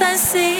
I sing.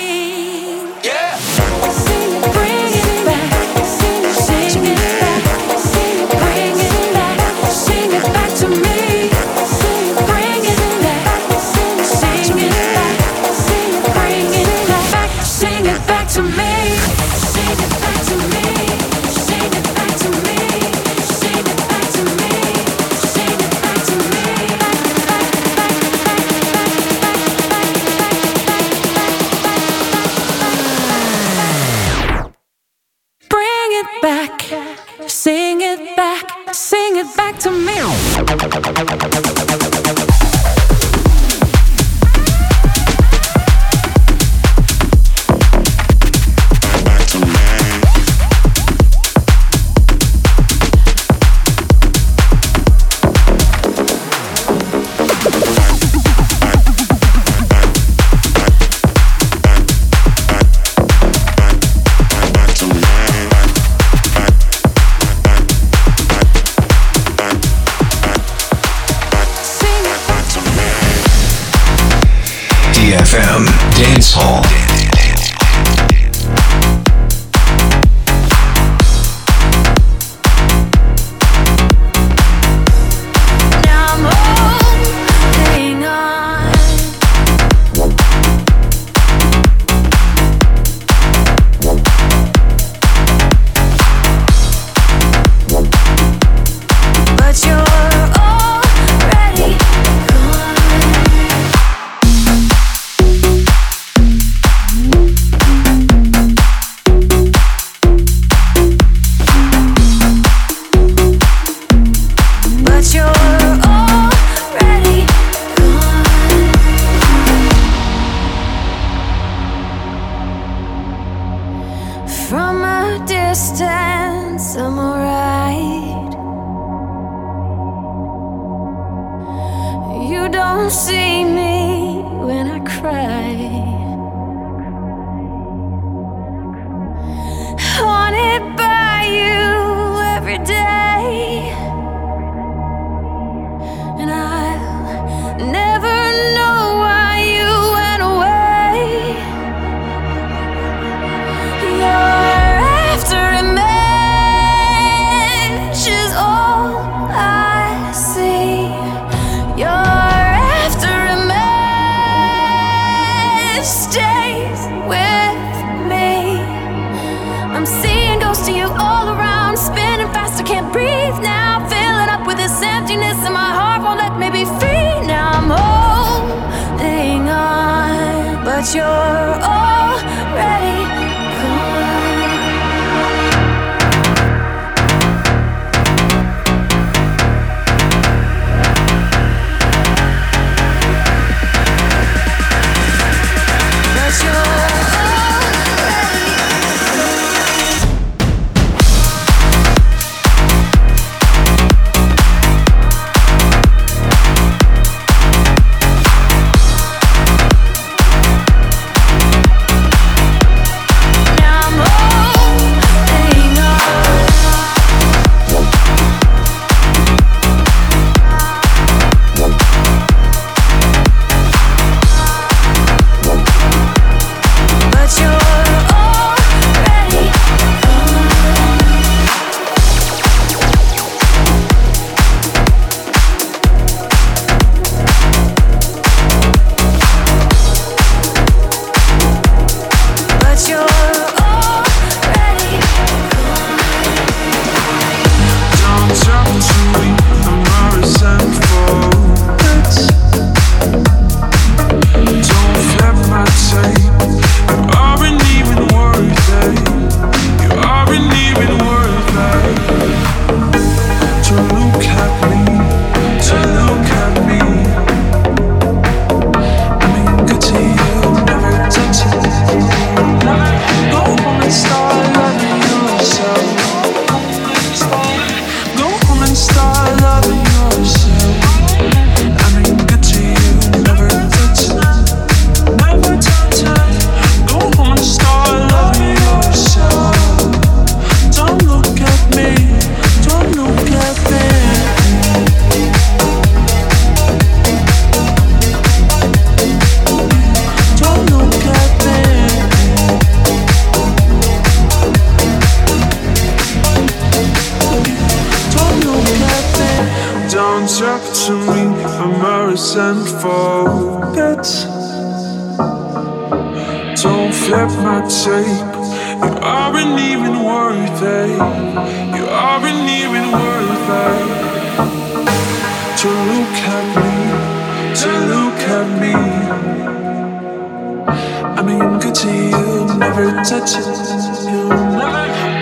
coming good to you, never touch it.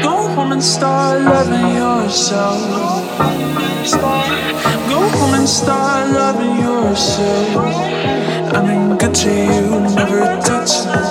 Go home and start loving yourself. Go home and start loving yourself. I mean, good to you, never touch it.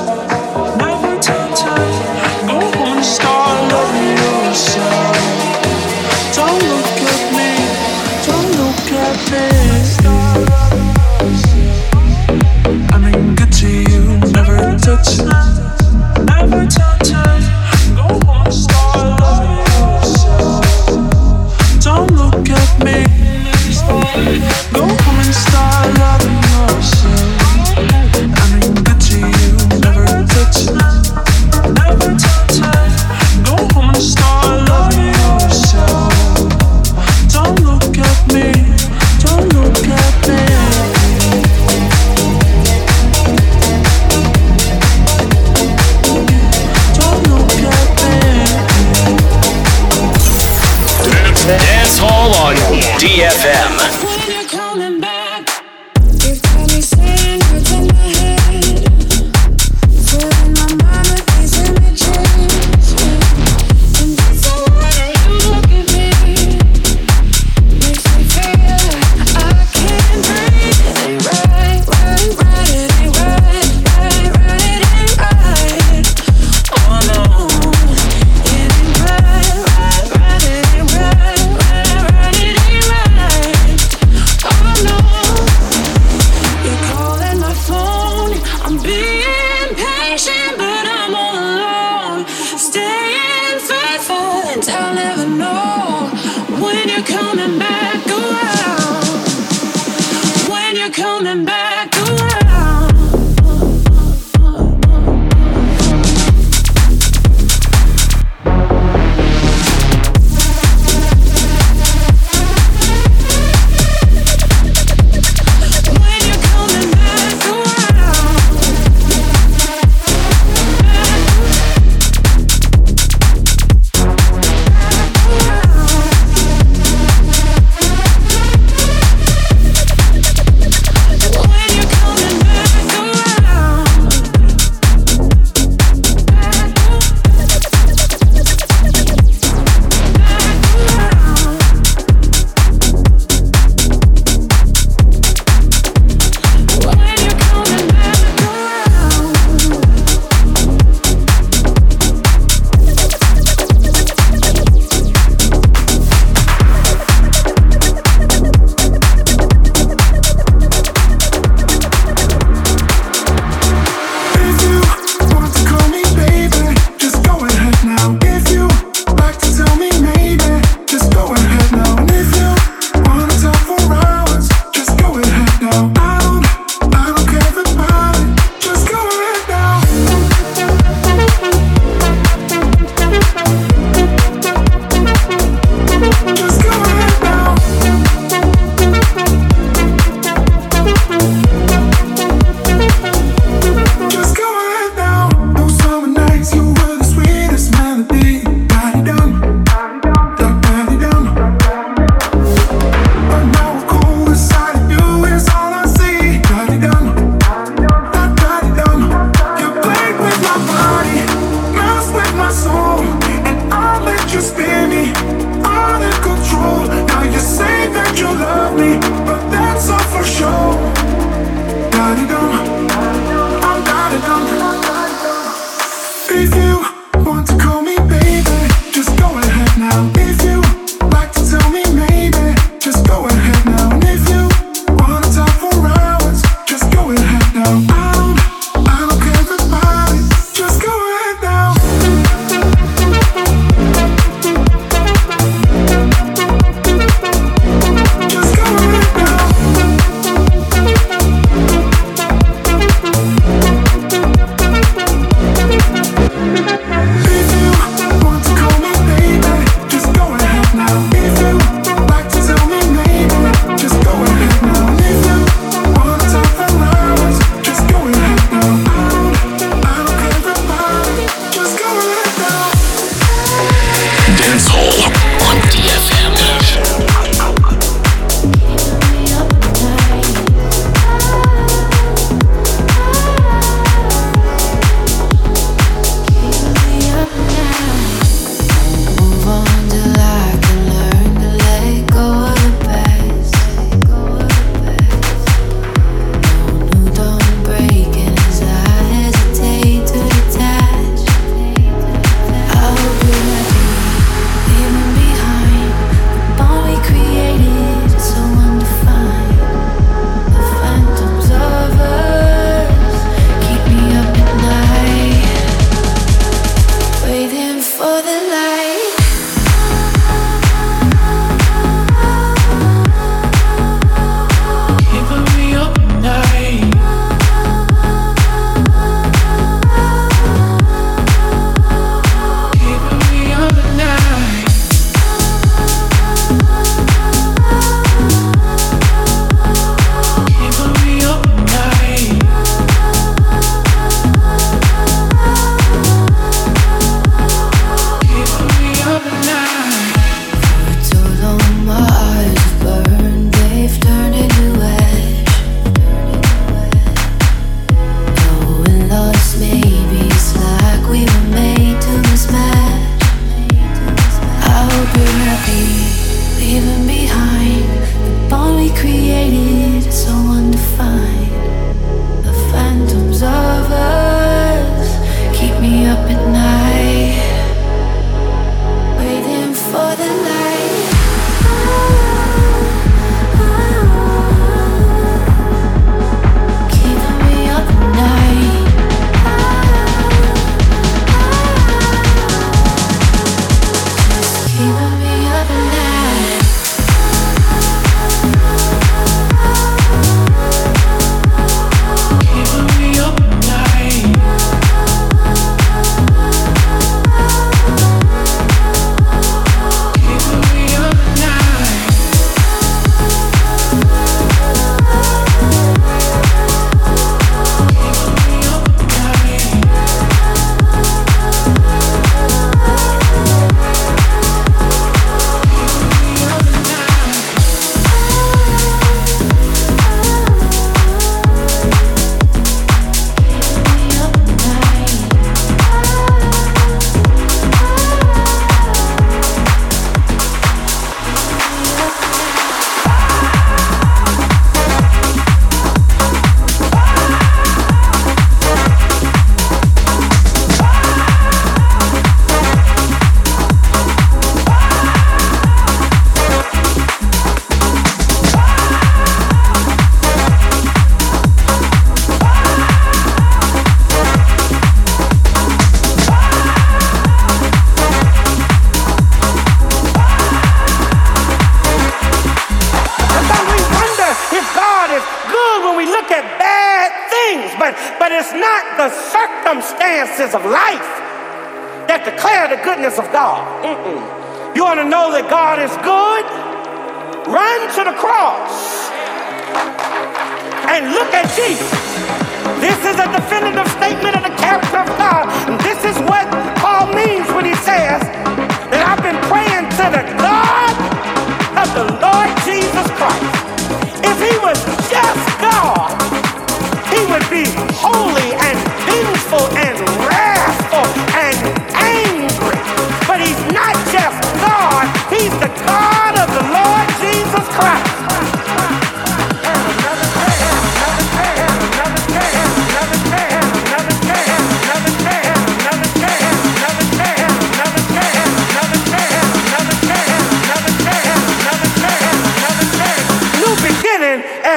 coming back.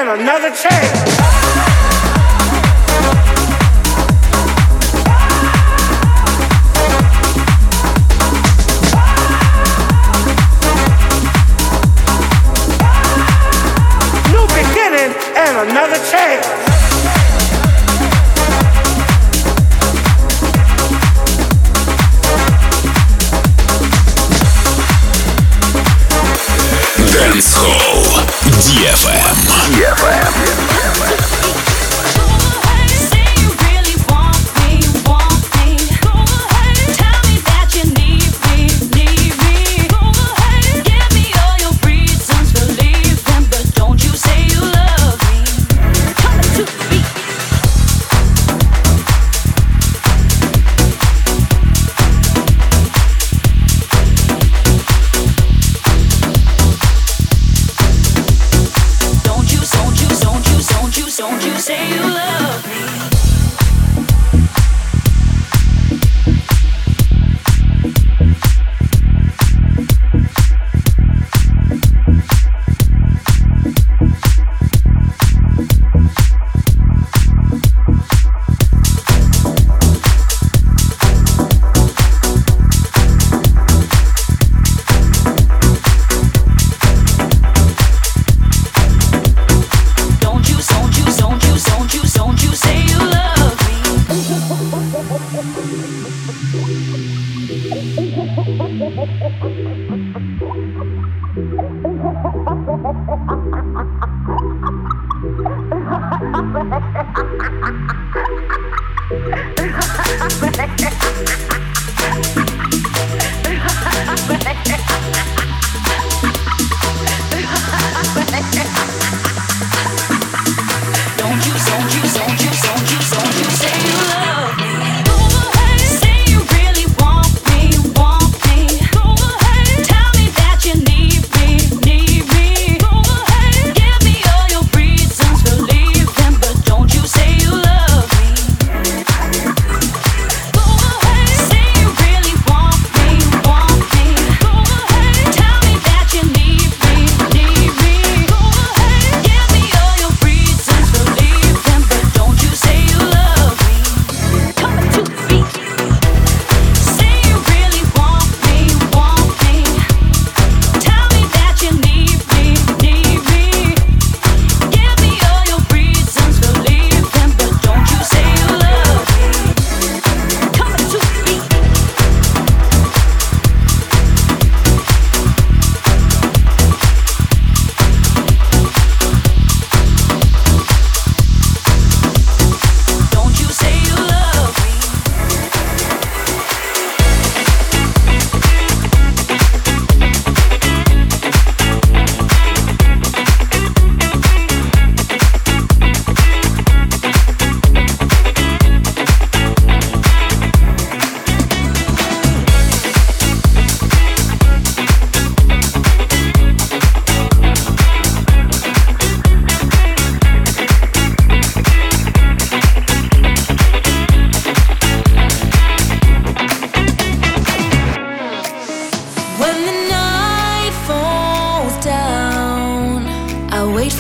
Beginning another chance. Another chance. Dance Hall DFM. DFM.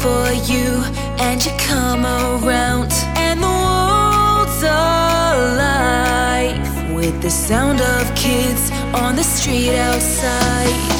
for you, and you come around, and the world's alive with the sound of kids on the street outside.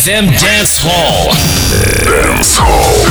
DFM Dance Hall. Dance Hall.